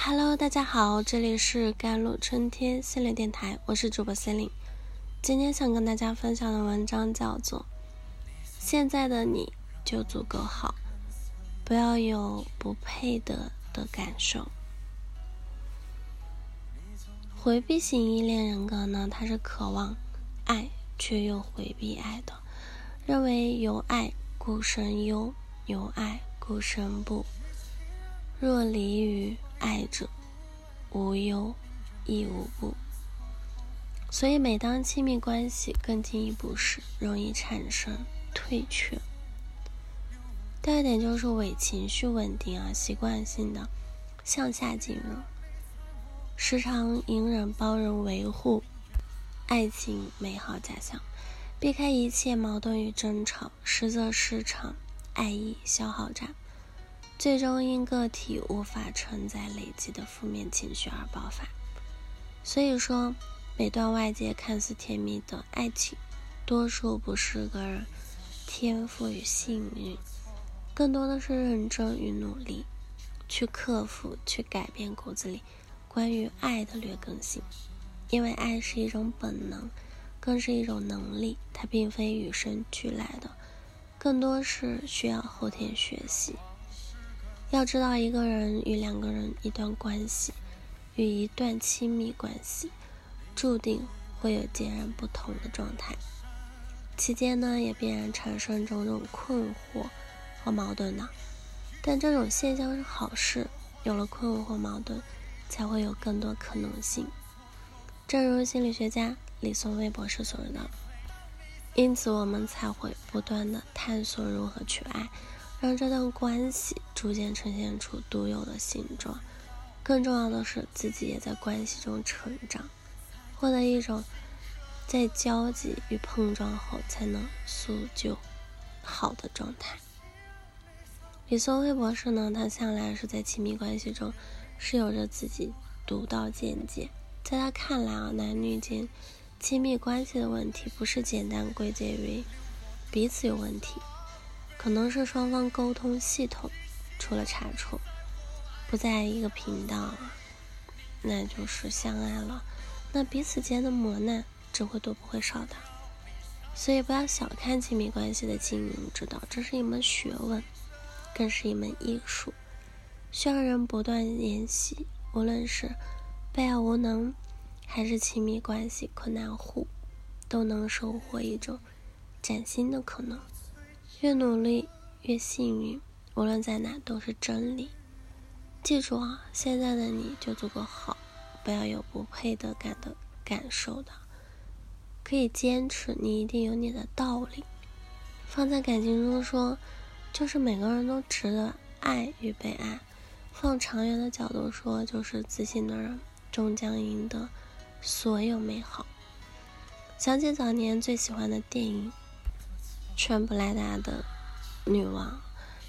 Hello，大家好，这里是甘露春天心灵电台，我是主播心灵。今天想跟大家分享的文章叫做《现在的你就足够好，不要有不配得的感受》。回避型依恋人格呢，他是渴望爱却又回避爱的，认为有爱故生忧，有爱故生怖。若离于爱者，无忧亦无怖。所以，每当亲密关系更进一步时，容易产生退却。第二点就是伪情绪稳定啊，习惯性的向下进入，时常隐忍、包容、维护爱情美好假象，避开一切矛盾与争吵，实则是场爱意消耗战。最终因个体无法承载累积的负面情绪而爆发。所以说，每段外界看似甜蜜的爱情，多数不是个人天赋与幸运，更多的是认真与努力，去克服、去改变骨子里关于爱的劣根性。因为爱是一种本能，更是一种能力，它并非与生俱来的，更多是需要后天学习。要知道，一个人与两个人一段关系，与一段亲密关系，注定会有截然不同的状态。期间呢，也必然产生种种困惑和矛盾的。但这种现象是好事，有了困惑矛盾，才会有更多可能性。正如心理学家李松蔚博士所说的，因此我们才会不断的探索如何去爱。让这段关系逐渐呈现出独有的形状，更重要的是，自己也在关系中成长，获得一种在交集与碰撞后才能塑就好的状态。李松蔚博士呢，他向来是在亲密关系中是有着自己独到见解，在他看来啊，男女间亲密关系的问题不是简单归结于彼此有问题。可能是双方沟通系统出了差错，不在一个频道，那就是相爱了，那彼此间的磨难只会多不会少的。所以不要小看亲密关系的经营之道，这是一门学问，更是一门艺术，需要人不断研习。无论是被爱无能，还是亲密关系困难户，都能收获一种崭新的可能。越努力越幸运，无论在哪都是真理。记住啊，现在的你就足够好，不要有不配得感的感受的。可以坚持，你一定有你的道理。放在感情中说，就是每个人都值得爱与被爱。放长远的角度说，就是自信的人终将赢得所有美好。想起早年最喜欢的电影。全布莱达的女王，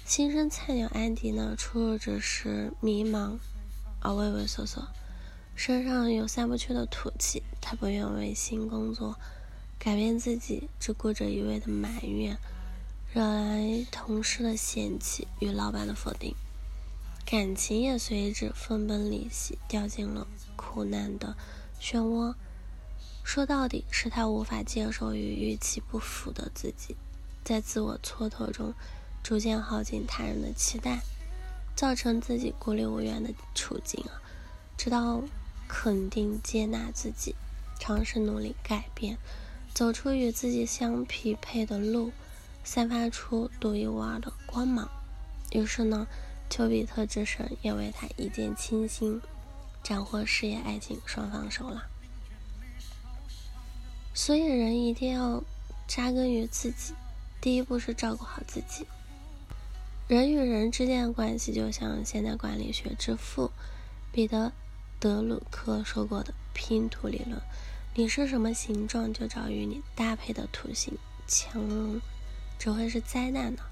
新生菜鸟安迪呢，出入只是迷茫而畏畏缩缩，身上有散不去的土气。他不愿为新工作改变自己，只顾着一味的埋怨，惹来同事的嫌弃与老板的否定，感情也随之分崩离析，掉进了苦难的漩涡。说到底，是他无法接受与预期不符的自己。在自我蹉跎中，逐渐耗尽他人的期待，造成自己孤立无援的处境啊！直到肯定接纳自己，尝试努力改变，走出与自己相匹配的路，散发出独一无二的光芒。于是呢，丘比特之神也为他一见倾心，斩获事业爱情双方手了。所以，人一定要扎根于自己。第一步是照顾好自己。人与人之间的关系，就像现代管理学之父彼得·德鲁克说过的拼图理论：你是什么形状，就找与你搭配的图形。强融只会是灾难的。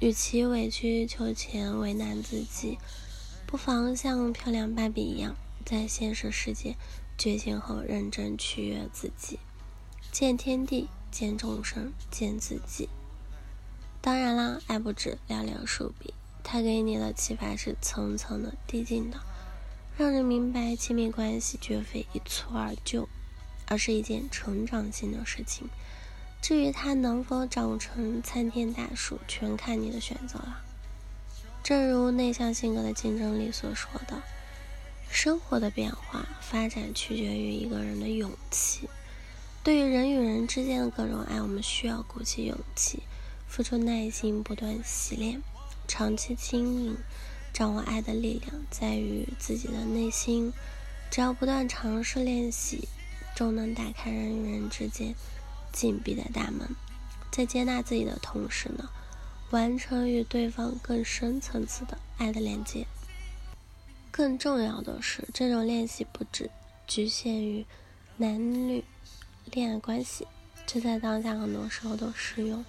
与其委曲求全、为难自己，不妨像漂亮芭比一样，在现实世界觉醒后，认真取悦自己，见天地。见众生，见自己。当然啦，爱不止寥寥数笔，它给你的启发是层层的递进的。让人明白亲密关系绝非一蹴而就，而是一件成长性的事情。至于它能否长成参天大树，全看你的选择了。正如内向性格的竞争力所说的：“生活的变化发展取决于一个人的勇气。对于人与人之间的各种爱，我们需要鼓起勇气，付出耐心，不断洗练，长期经营。掌握爱的力量在于自己的内心，只要不断尝试练习，就能打开人与人之间紧闭的大门。在接纳自己的同时呢？”完成与对方更深层次的爱的连接。更重要的是，这种练习不只局限于男女恋爱关系，这在当下很多时候都适用。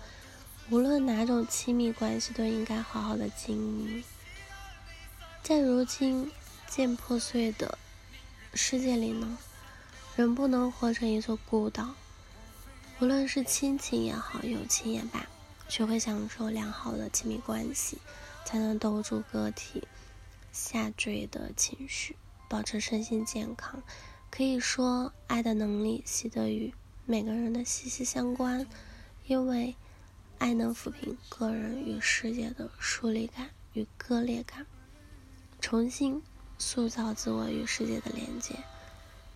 无论哪种亲密关系，都应该好好的经营。在如今渐破碎的世界里呢，人不能活成一座孤岛。无论是亲情也好，友情也罢。学会享受良好的亲密关系，才能兜住个体下坠的情绪，保持身心健康。可以说，爱的能力习得与每个人的息息相关，因为爱能抚平个人与世界的疏离感与割裂感，重新塑造自我与世界的连接。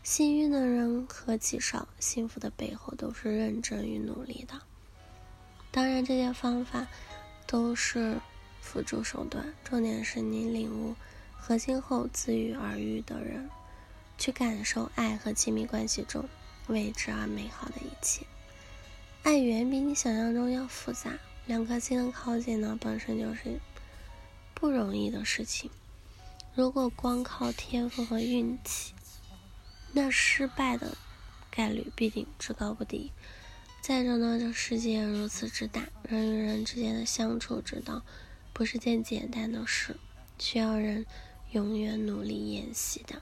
幸运的人何其少，幸福的背后都是认真与努力的。当然，这些方法都是辅助手段，重点是你领悟核心后自愈而愈的人，去感受爱和亲密关系中未知而美好的一切。爱远比你想象中要复杂，两颗心的靠近呢，本身就是不容易的事情。如果光靠天赋和运气，那失败的概率必定至高不低。再者呢，这世界如此之大，人与人之间的相处之道不是件简单的事，需要人永远努力演习的。